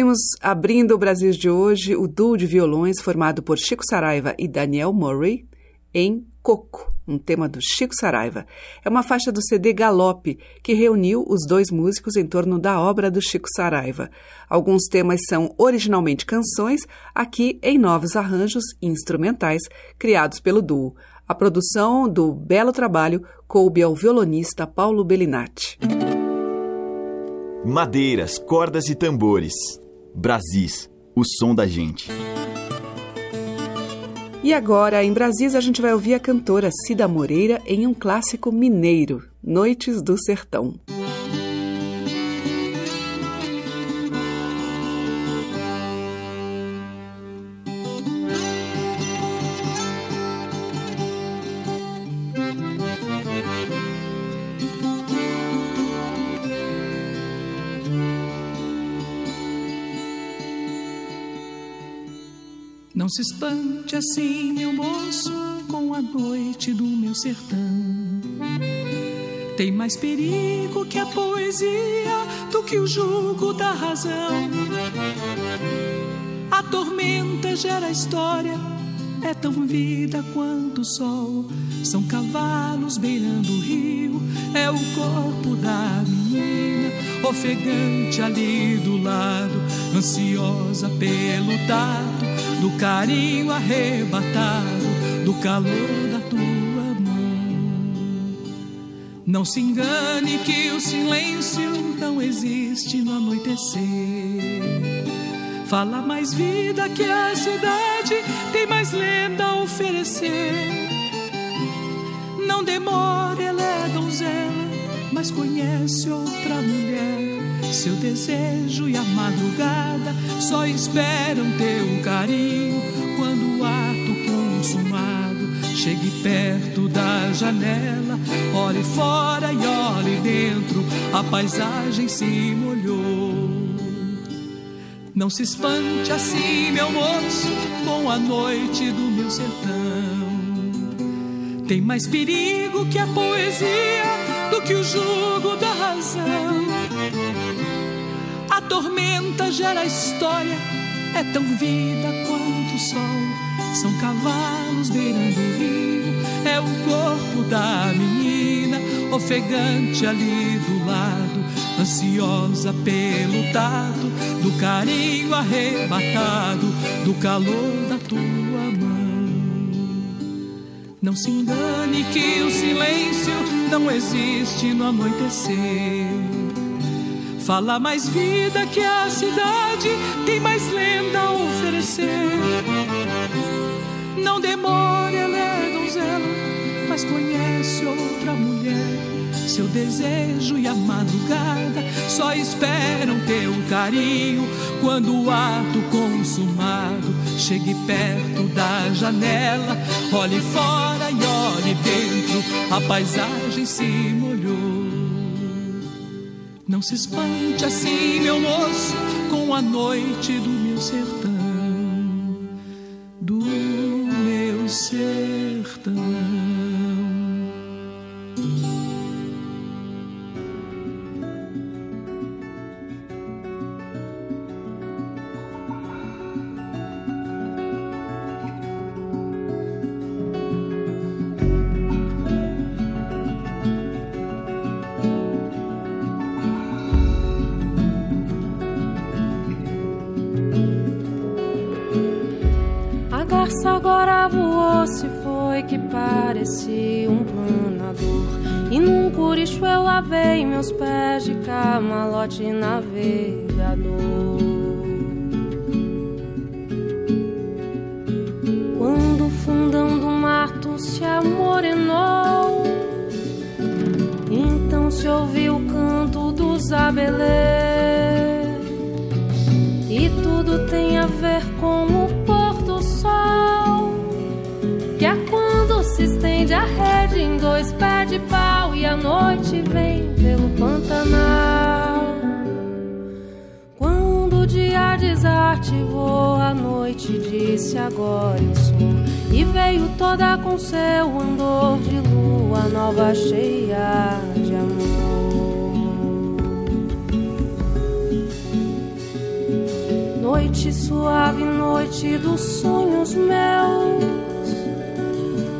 Ouvimos, abrindo o Brasil de hoje, o duo de violões formado por Chico Saraiva e Daniel Murray em Coco, um tema do Chico Saraiva. É uma faixa do CD Galope, que reuniu os dois músicos em torno da obra do Chico Saraiva. Alguns temas são originalmente canções, aqui em novos arranjos instrumentais criados pelo duo. A produção do belo trabalho coube ao violonista Paulo Bellinati. Madeiras, cordas e tambores. Brasis, o som da gente. E agora, em Brasis, a gente vai ouvir a cantora Cida Moreira em um clássico mineiro, Noites do Sertão. Se espante assim, meu moço, com a noite do meu sertão. Tem mais perigo que a poesia do que o jugo da razão. A tormenta gera história, é tão vida quanto o sol. São cavalos beirando o rio, é o corpo da menina, ofegante ali do lado, ansiosa pelo tato do carinho arrebatado, do calor da tua mão. Não se engane que o silêncio não existe no anoitecer. Fala mais vida que a cidade, tem mais lenda a oferecer. Não demore, ela é donzela, mas conhece outra mulher seu desejo e a madrugada só esperam teu carinho quando o ato consumado chegue perto da janela. Olhe fora e olhe dentro, a paisagem se molhou. Não se espante assim, meu moço, com a noite do meu sertão. Tem mais perigo que a poesia do que o jugo da razão tormenta gera história, é tão vida quanto o sol. São cavalos beirando o rio, é o corpo da menina, ofegante ali do lado, ansiosa pelo tato, do carinho arrebatado, do calor da tua mão. Não se engane que o silêncio não existe no anoitecer Fala mais vida que a cidade, tem mais lenda a oferecer. Não demore, ela é donzela, mas conhece outra mulher. Seu desejo e a madrugada só esperam teu carinho. Quando o ato consumado chegue perto da janela, olhe fora e olhe dentro, a paisagem se molhou. Não se espante assim, meu moço, com a noite do meu sertão, parecia um planador. E num curicho eu lavei meus pés de camalote navegador. Quando o fundão do mato se amorenou, então se ouviu o canto dos abelês. E tudo tem a ver de pau e a noite vem pelo Pantanal. Quando o dia desativou, a noite disse agora eu sou. E veio toda com seu andor de lua nova cheia de amor. Noite suave, noite dos sonhos meus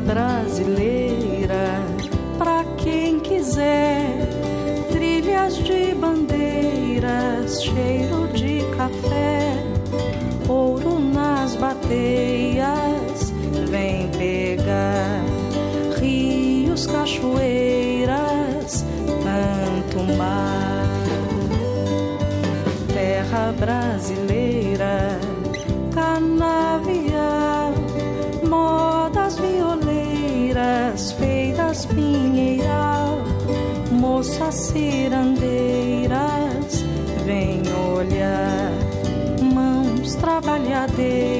brasileira para quem quiser. Trilhas de bandeiras, cheiro de café, ouro nas bateias, vem pegar. Rios, cachoeiras, tanto mar, terra brasileira cirandeiras, vem olhar mãos trabalhadeiras.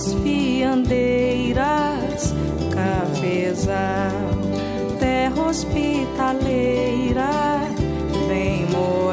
moças fiandeiras, cafezal terra hospitaleira vem morar.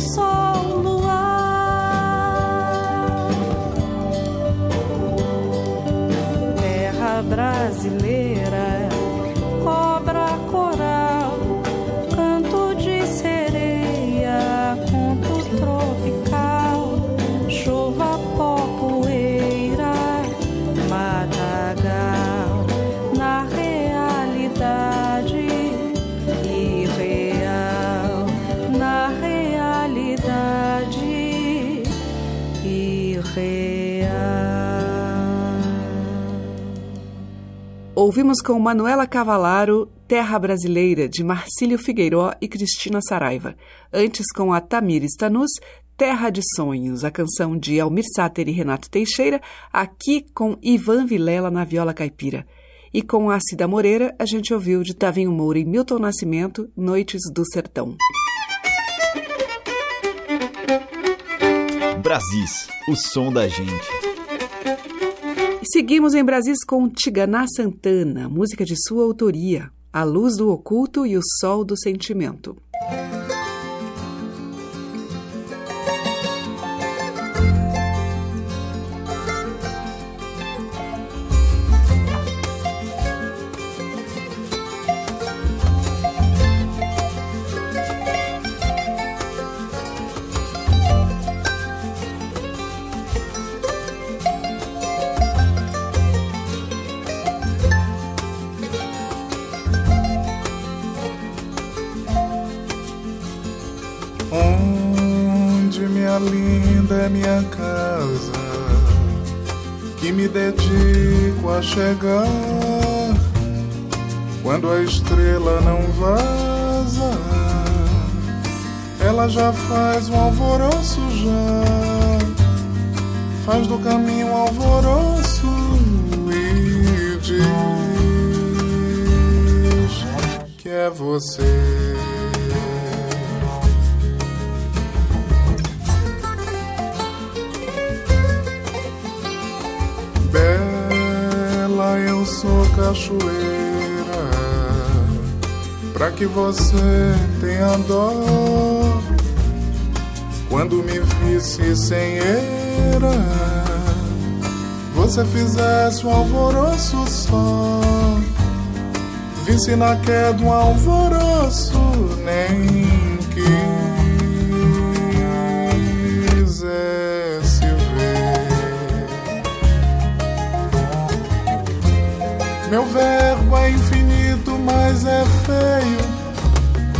só Ouvimos com Manuela Cavalaro Terra Brasileira, de Marcílio Figueiró e Cristina Saraiva. Antes, com a Tamir Stanus, Terra de Sonhos, a canção de Almir Sater e Renato Teixeira, aqui com Ivan Vilela na viola caipira. E com a Cida Moreira, a gente ouviu de Tavinho Moura e Milton Nascimento, Noites do Sertão. Brasis, o som da gente. Seguimos em Brasis com Tiganá Santana, música de sua autoria, A Luz do Oculto e o Sol do Sentimento. Chegar quando a estrela não vaza. Ela já faz um alvoroço já, faz do caminho um alvoroço e diz que é você. Sou cachoeira, pra que você tenha dó. Quando me visse sem eira, você fizesse um alvoroço só. Visse na queda um alvoroço, nem quiser. Meu verbo é infinito, mas é feio.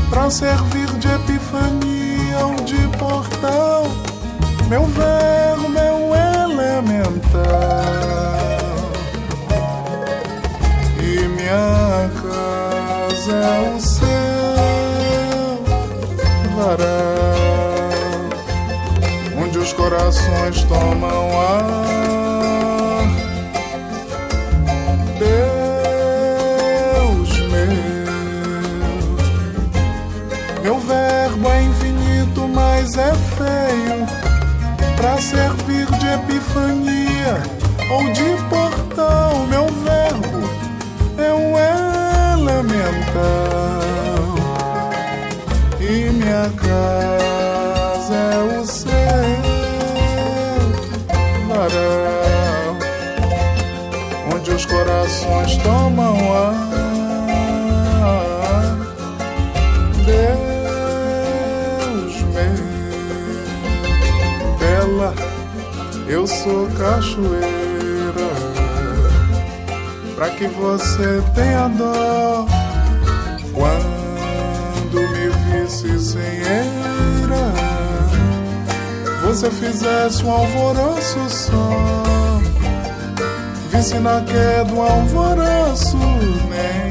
Pra servir de epifania ou de portal. Meu verbo é um elemental. E minha casa é o céu varal Onde os corações tomam ar feio pra servir de epifania ou de portal. Meu verbo é um elemental e minha casa é o céu varal onde os corações tomam ar. Eu sou cachoeira, pra que você tenha dó? Quando me visse sem eira, você fizesse um alvoroço só, visse na queda um alvoroço, nem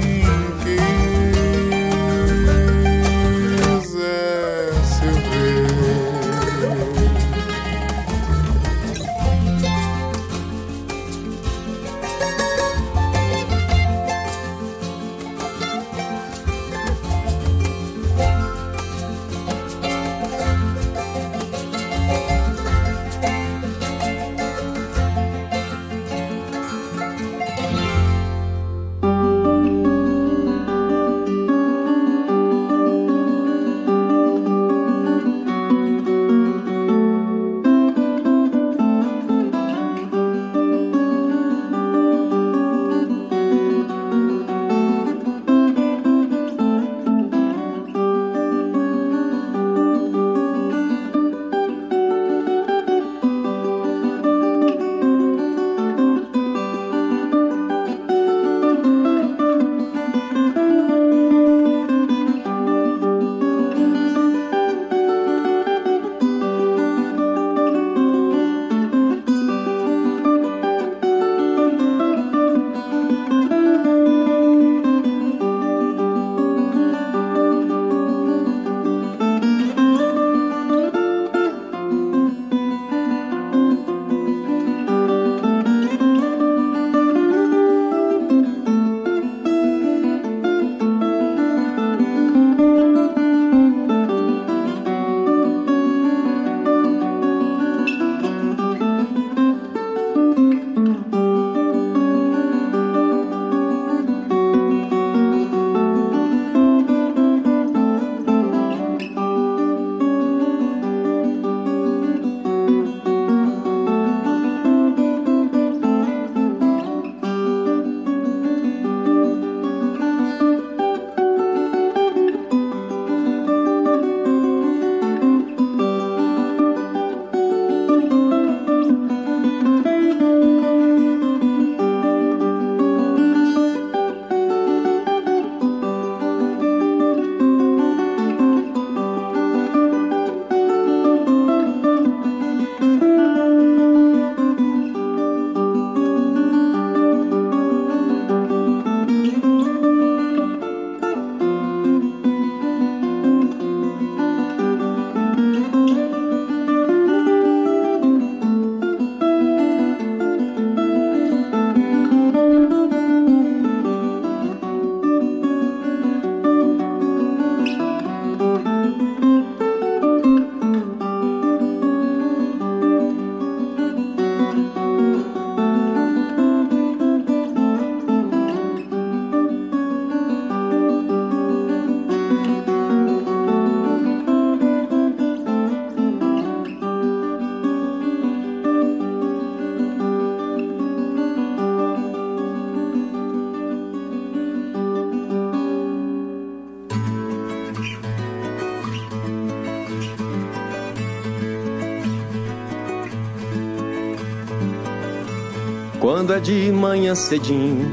manhã cedinho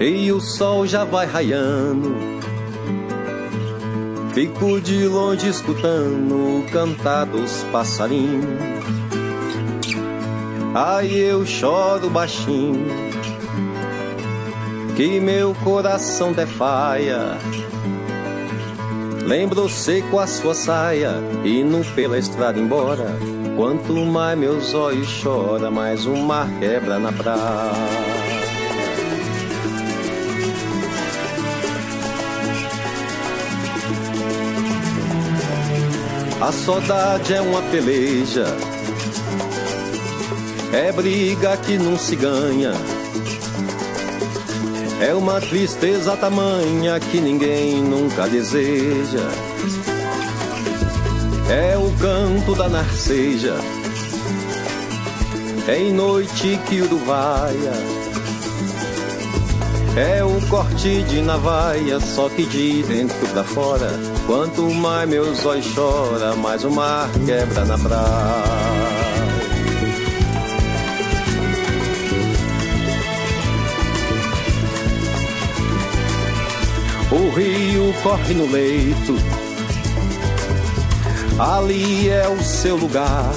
e o sol já vai raiando. Fico de longe escutando o cantar dos passarinhos. Aí eu choro baixinho, que meu coração defaia. Lembro seco a sua saia, indo pela estrada embora. Quanto mais meus olhos choram, mais o mar quebra na praia. A saudade é uma peleja, é briga que não se ganha. É uma tristeza tamanha que ninguém nunca deseja. O canto da narceja, é em noite que uruvaia. É o corte de navaia, só que de dentro pra fora Quanto mais meus olhos choram, mais o mar quebra na praia. O rio corre no leito, ali é o seu lugar.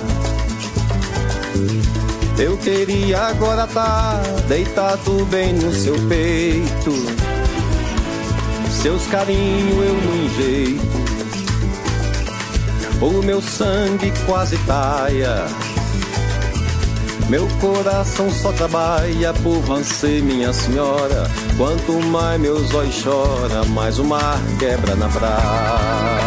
Eu queria agora estar tá deitado bem no seu peito seus carinhos eu não enjeito. O meu sangue quase taia. Meu coração só trabalha por você, minha senhora. Quanto mais meus olhos choram, mais o mar quebra na praia.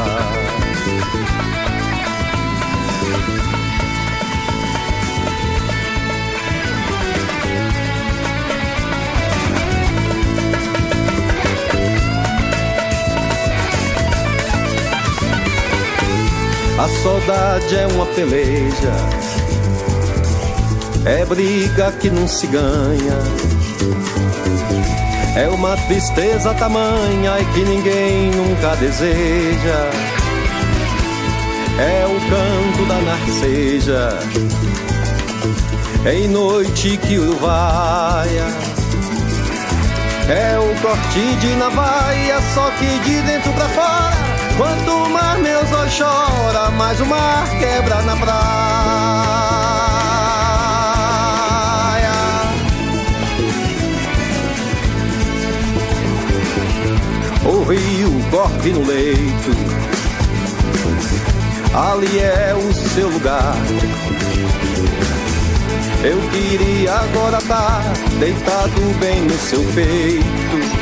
A saudade é uma peleja, é briga que não se ganha. É uma tristeza tamanha e que ninguém nunca deseja. É o canto da narceja, em noite que uruvaia. É o corte de navaia, só que de dentro pra fora Quanto mais meus olhos choram, mais o mar quebra na praia. O rio corre no leito, ali é o seu lugar. Eu queria agora estar tá deitado bem no seu peito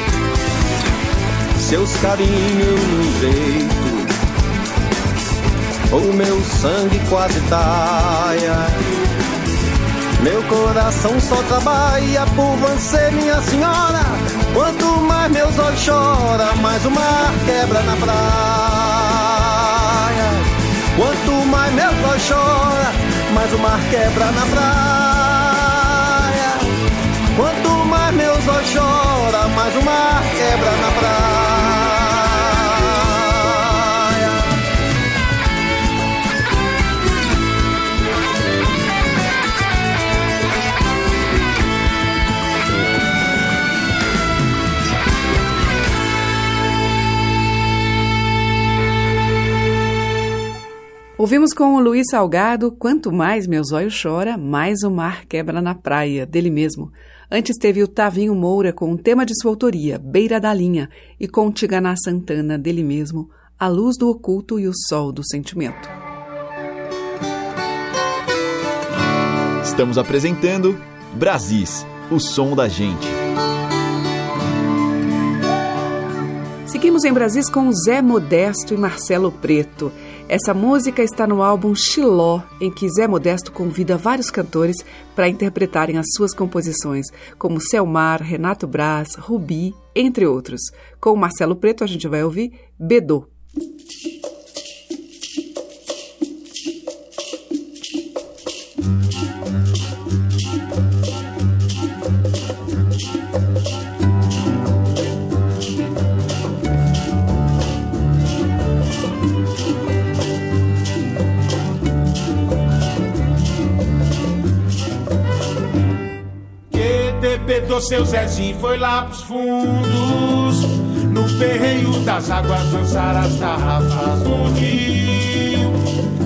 seus carinhos no jeito. O meu sangue quase taia. Meu coração só trabalha por você, minha senhora. Quanto mais meus olhos choram, mais o mar quebra na praia. Quanto mais meus olhos choram, mais o mar quebra na praia. Choram, mais o mar quebra na praia. Ouvimos com o Luiz Salgado Quanto mais meus olhos chora, mais o mar quebra na praia, dele mesmo. Antes teve o Tavinho Moura com um tema de sua autoria, Beira da Linha, e com Tiganá Santana, dele mesmo, A Luz do Oculto e o Sol do Sentimento. Estamos apresentando Brasis, o som da gente. Seguimos em Brasis com Zé Modesto e Marcelo Preto. Essa música está no álbum Xiló, em que Zé Modesto convida vários cantores para interpretarem as suas composições, como Selmar, Renato Braz, Rubi, entre outros. Com Marcelo Preto a gente vai ouvir Bedô. Bebetou seu Zezinho foi lá pros fundos. No perreio das águas dançar as tarrafas no rio.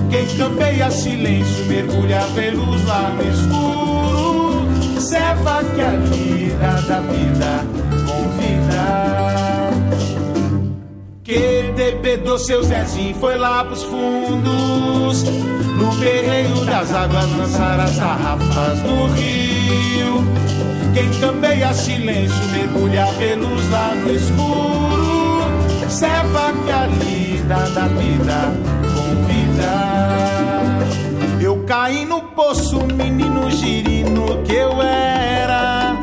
Quem campeia silêncio mergulha velos lá no escuro. Serva que a vida da vida convida. Que debedou seu Zezinho foi lá pros fundos. No perreio das águas dançar as tarrafas no rio. Quem campeia silêncio mergulha velos lá no escuro. Serva que a lida da vida convida. Eu caí no poço, menino girino que eu era.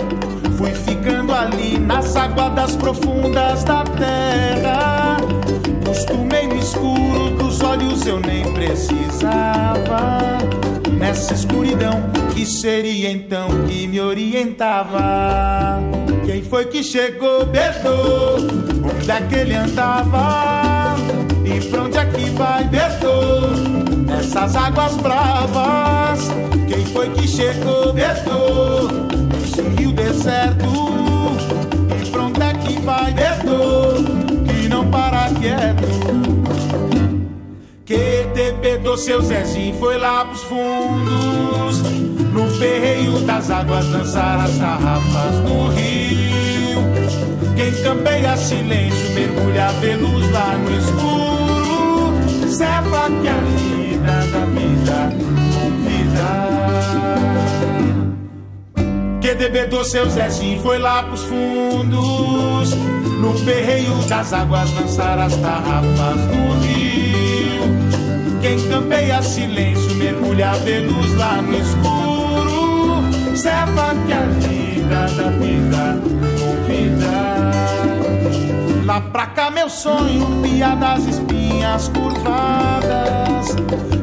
Fui ficando ali nas aguadas profundas da terra. Costumei no escuro olhos, eu nem precisava. Nessa escuridão, que seria então que me orientava? Quem foi que chegou, Beto? Onde é que ele andava? E pra onde é que vai, Beto? Nessas águas bravas, quem foi que chegou, Beto? Nesse rio deserto, e pra onde é que vai, Beto? Que não para quieto. Debedou seu Zezinho foi lá pros fundos. No perreio das águas dançar as tarrafas no rio. Quem campeia silêncio mergulha velos lá no escuro. Serva que a vida da vida convida. Que debedou seu Zezinho foi lá pros fundos. No perreio das águas dançar as tarrafas no rio. Quem campeia silêncio mergulha velos lá no escuro. Serva que a vida da vida convida. Lá pra cá meu sonho, piadas espinhas curvadas.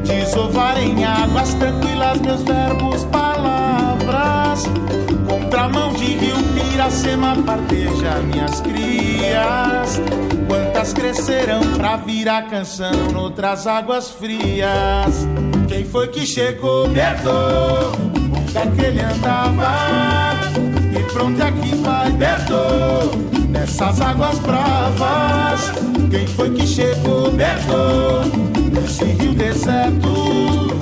Desovar em águas tranquilas meus verbos, palavras. Contramão de rio Piracema parteja minhas crias. Quantas crescerão pra virar canção noutras águas frias? Quem foi que chegou, Beto? Onde é que ele andava? E pra onde é que vai, Beto? Nessas águas bravas, quem foi que chegou, Beto? Nesse rio deserto,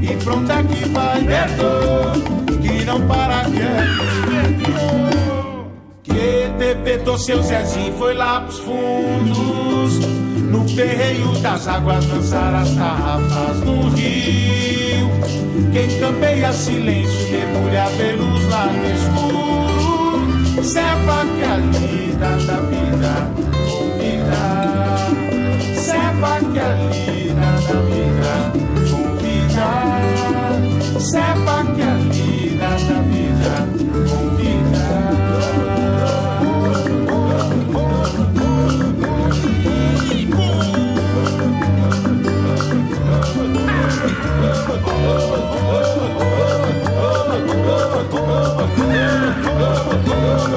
e pra onde é que vai, Beto? Que não para quieto. Que debetou seu Zezinho foi lá pros fundos, no perreio das águas dançar as tarrafas no rio. Quem campeia silêncio mergulha velos lá no escuro. Serva que a lida da vida convida. Serva que a lida da vida convida. Serva que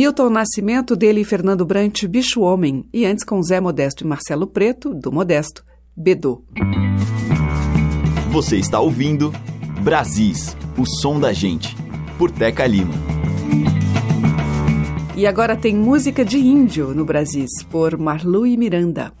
Milton Nascimento, dele e Fernando Brant, Bicho Homem, e antes com Zé Modesto e Marcelo Preto, do Modesto, Bedô. Você está ouvindo Brasis, o som da gente, por Teca Lima. E agora tem música de índio no Brasis, por Marlu e Miranda.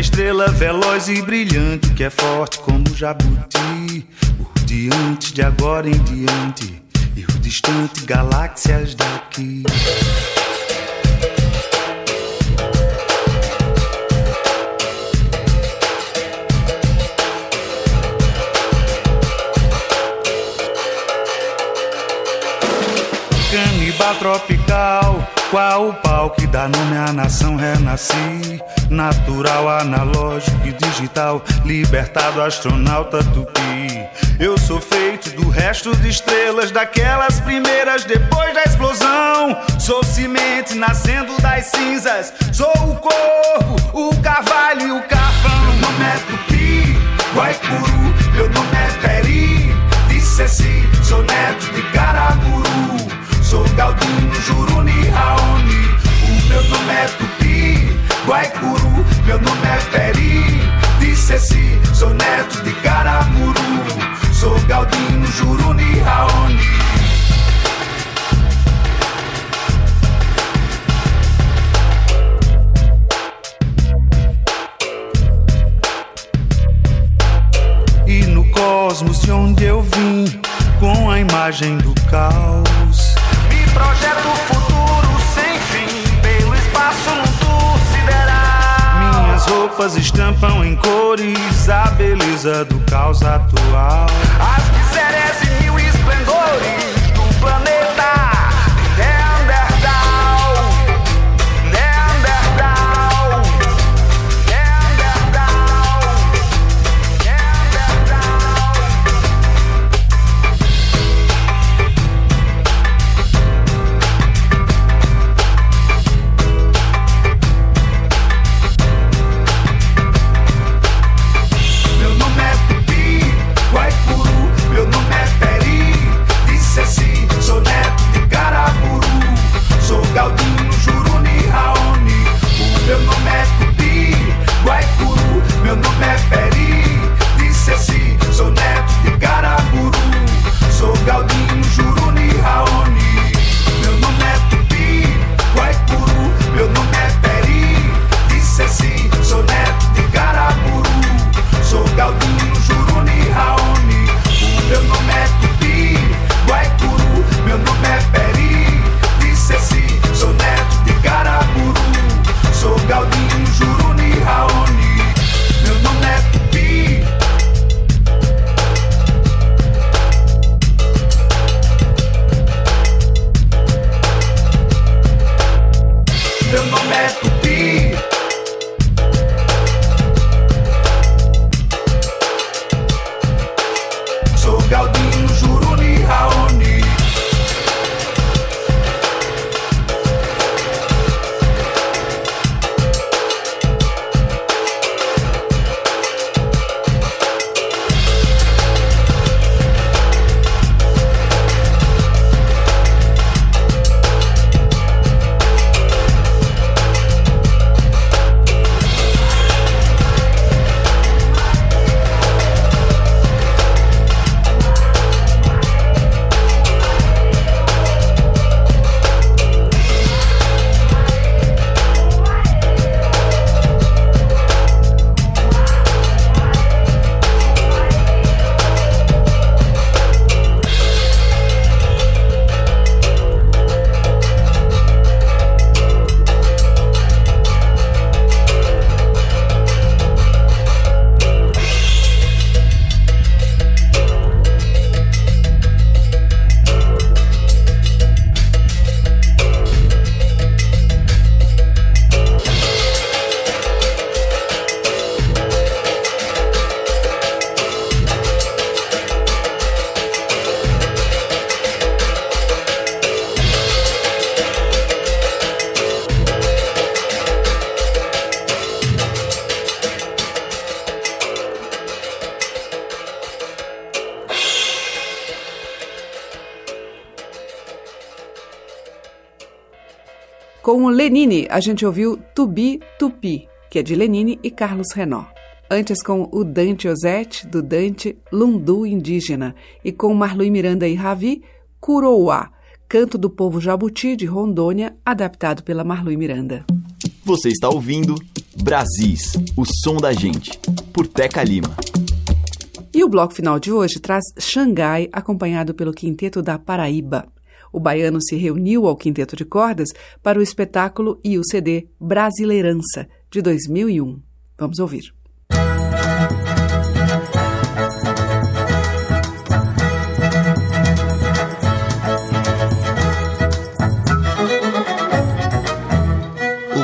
Estrela veloz e brilhante que é forte como o jabuti. Por diante de agora em diante e o distante galáxias daqui. Canibal tropical, qual o pau que dá nome à nação renasci? Natural, analógico e digital, libertado astronauta tupi. Eu sou feito do resto de estrelas, daquelas primeiras depois da explosão. Sou semente nascendo das cinzas, sou o corpo, o carvalho e o carvão. Meu nome é Tupi, Guaicuru, meu nome é Peri, Disseci, sou neto de Caraguru. Sou Galdino, Juruni, Raoni. O meu nome é Tupi, Guaicuru. Meu nome é Peri, Disseci. Sou neto de Caramuru. Sou Galdino, Juruni, Raoni. No cosmos de onde eu vim, com a imagem do caos. Projeto futuro sem fim, pelo espaço num tour sideral. Minhas roupas estampam em cores a beleza do caos atual. As nome a gente ouviu Tubi Tupi, que é de Lenine e Carlos Renó. Antes com o Dante Ozette, do Dante Lundu Indígena, e com Marlui Miranda e Ravi, Curouá, canto do povo jabuti de Rondônia, adaptado pela Marlui Miranda. Você está ouvindo Brasis, o som da gente, por Teca Lima. E o bloco final de hoje traz Xangai, acompanhado pelo Quinteto da Paraíba. O baiano se reuniu ao Quinteto de Cordas para o espetáculo e o CD Brasileirança, de 2001. Vamos ouvir.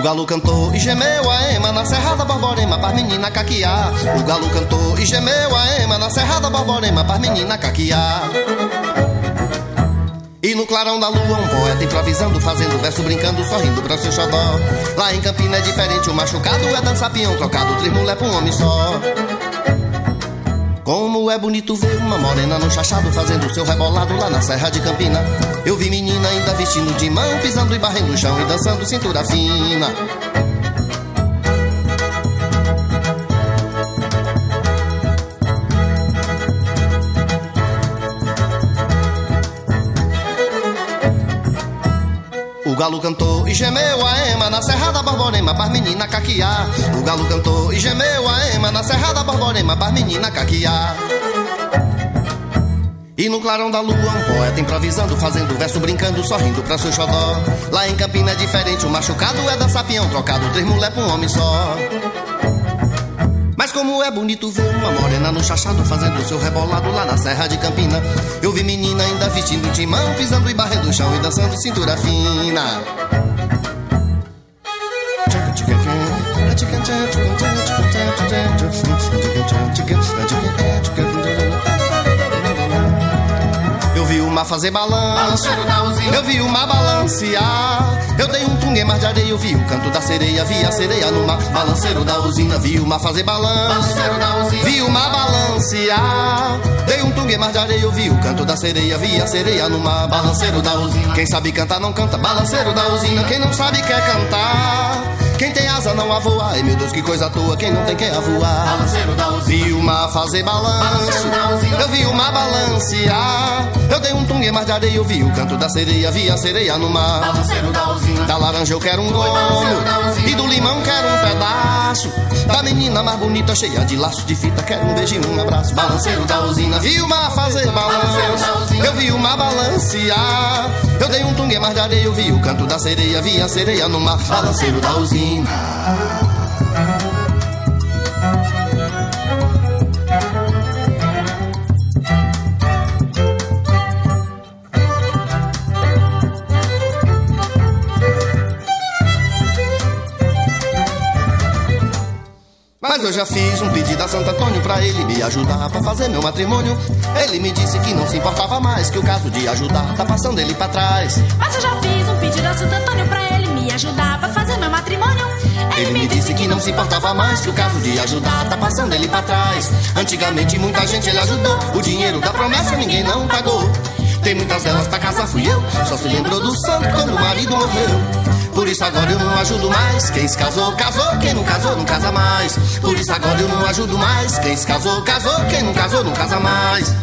galo cantou e gemeu a ema na Serra da Borborema para menina caquiar. O galo cantou e gemeu a ema na Serra da Borborema para menina caquiar. E no clarão da lua um poeta improvisando, fazendo verso, brincando, sorrindo pra seu xodó. Lá em Campina é diferente, o machucado é dançar peão trocado, trimulé pra um homem só. Como é bonito ver uma morena no chachado fazendo seu rebolado lá na Serra de Campina. Eu vi menina ainda vestindo de mão, pisando e barrendo o chão e dançando cintura fina. O galo cantou e gemeu a ema na Serra da Borborema para menina caquiar. O galo cantou e gemeu a ema na Serra da Borborema para menina caquiar. E no clarão da lua, um poeta improvisando, fazendo verso, brincando, sorrindo pra seu xodó. Lá em Campina é diferente, o machucado é da sapião trocado, três mulher pra um homem só. Mas como é bonito ver uma morena no chachado fazendo seu rebolado lá na Serra de Campina. Eu vi menina ainda vestindo de mão, pisando e barrendo o chão e dançando cintura fina. Uma fazer balanço. Eu vi uma balancear. Eu dei um tungue mar de areia, eu vi o canto da sereia, vi a sereia no mar. Balanceiro da usina, vi uma fazer balanço. Vi uma balancear. Dei um tungue mar de areia, eu vi o canto da sereia, vi a sereia no mar. Balanceiro da usina. Quem sabe cantar não canta, balanceiro da usina. Quem não sabe quer cantar. Quem tem asa não a voar, ai meu Deus que coisa à toa, quem não tem quer a voar. Vi uma fazer balanço, eu vi uma balancear. Eu dei um tungue mar de areia, eu vi o canto da sereia, vi a sereia no mar. Da laranja eu quero um golo, e do limão quero um pedaço. Da menina mais bonita, cheia de laço de fita, quero um beijinho, um abraço. Balanceiro da usina, vi uma fazer balanço, eu vi uma balancear. Eu dei um tungue mar de areia, eu vi o canto da sereia, vi a sereia no mar. Balanceiro da usina. Mas eu já fiz um pedido a Santo Antônio pra ele me ajudar pra fazer meu matrimônio. Ele me disse que não se importava mais, que o caso de ajudar tá passando ele pra trás. Mas eu já fiz um pedido a Santo Antônio pra ele me ajudar pra fazer meu matrimônio. Ele me disse que não se importava mais, que o caso de ajudar tá passando ele pra trás. Antigamente muita gente ele ajudou, o dinheiro da promessa ninguém não pagou. Tem muitas delas pra casa fui eu, só se lembrou do santo quando o marido morreu. Por isso agora eu não ajudo mais. Quem se casou, casou. Quem não casou, não casa mais. Por isso agora eu não ajudo mais. Quem se casou, casou. Quem não casou, não casa mais.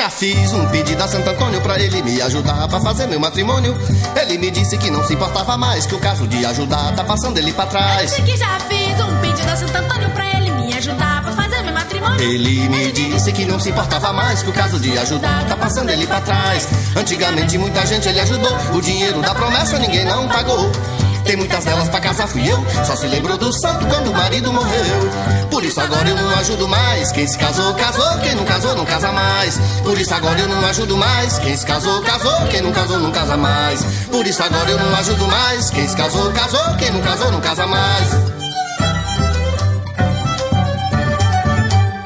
Já fiz um pedido a Santo Antônio pra ele me ajudar pra fazer meu matrimônio. Ele me disse que não se importava mais, que o caso de ajudar tá passando ele pra trás. Eu disse que já fiz um pedido a Santo Antônio pra ele me ajudar pra fazer meu matrimônio. Ele me disse que não se importava mais, que o caso de ajudar tá passando ele pra trás. Antigamente muita gente ele ajudou, o dinheiro da promessa ninguém não pagou. Tem muitas delas pra casar fui eu, só se lembrou do santo quando o marido morreu. Por isso agora eu não ajudo mais. Quem se casou, casou, quem não casou, não casa mais. Por isso agora eu não ajudo mais. Quem se casou, casou, quem não casou, não casa mais. Por isso agora eu não ajudo mais. Quem se casou, casou, quem não casou, não casa mais.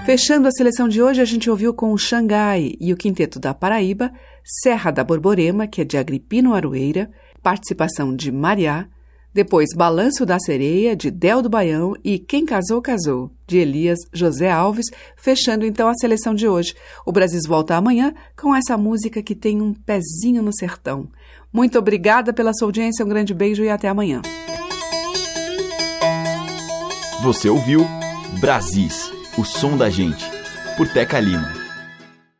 Fechando a seleção de hoje, a gente ouviu com o Xangai e o Quinteto da Paraíba, Serra da Borborema, que é de Agripino Aroeira, participação de Mariá, depois Balanço da Sereia, de Del do Baião e Quem Casou, Casou, de Elias José Alves, fechando então a seleção de hoje. O Brasil volta amanhã com essa música que tem um pezinho no sertão. Muito obrigada pela sua audiência, um grande beijo e até amanhã. Você ouviu Brasis, o som da gente, por Teca Lima.